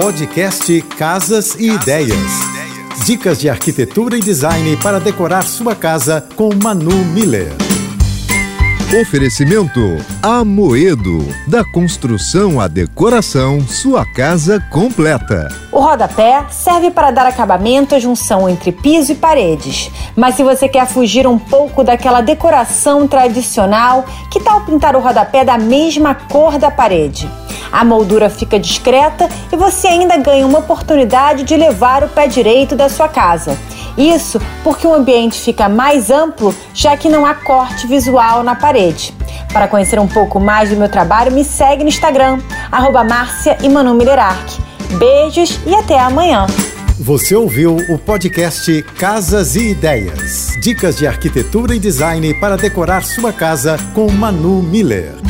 Podcast Casas e Ideias. Dicas de arquitetura e design para decorar sua casa com Manu Miller. Oferecimento Amoedo. Da construção à decoração, sua casa completa. O rodapé serve para dar acabamento à junção entre piso e paredes. Mas se você quer fugir um pouco daquela decoração tradicional, que tal pintar o rodapé da mesma cor da parede? A moldura fica discreta e você ainda ganha uma oportunidade de levar o pé direito da sua casa. Isso porque o ambiente fica mais amplo, já que não há corte visual na parede. Para conhecer um pouco mais do meu trabalho, me segue no Instagram, arroba Márcia Beijos e até amanhã. Você ouviu o podcast Casas e Ideias. Dicas de arquitetura e design para decorar sua casa com Manu Miller.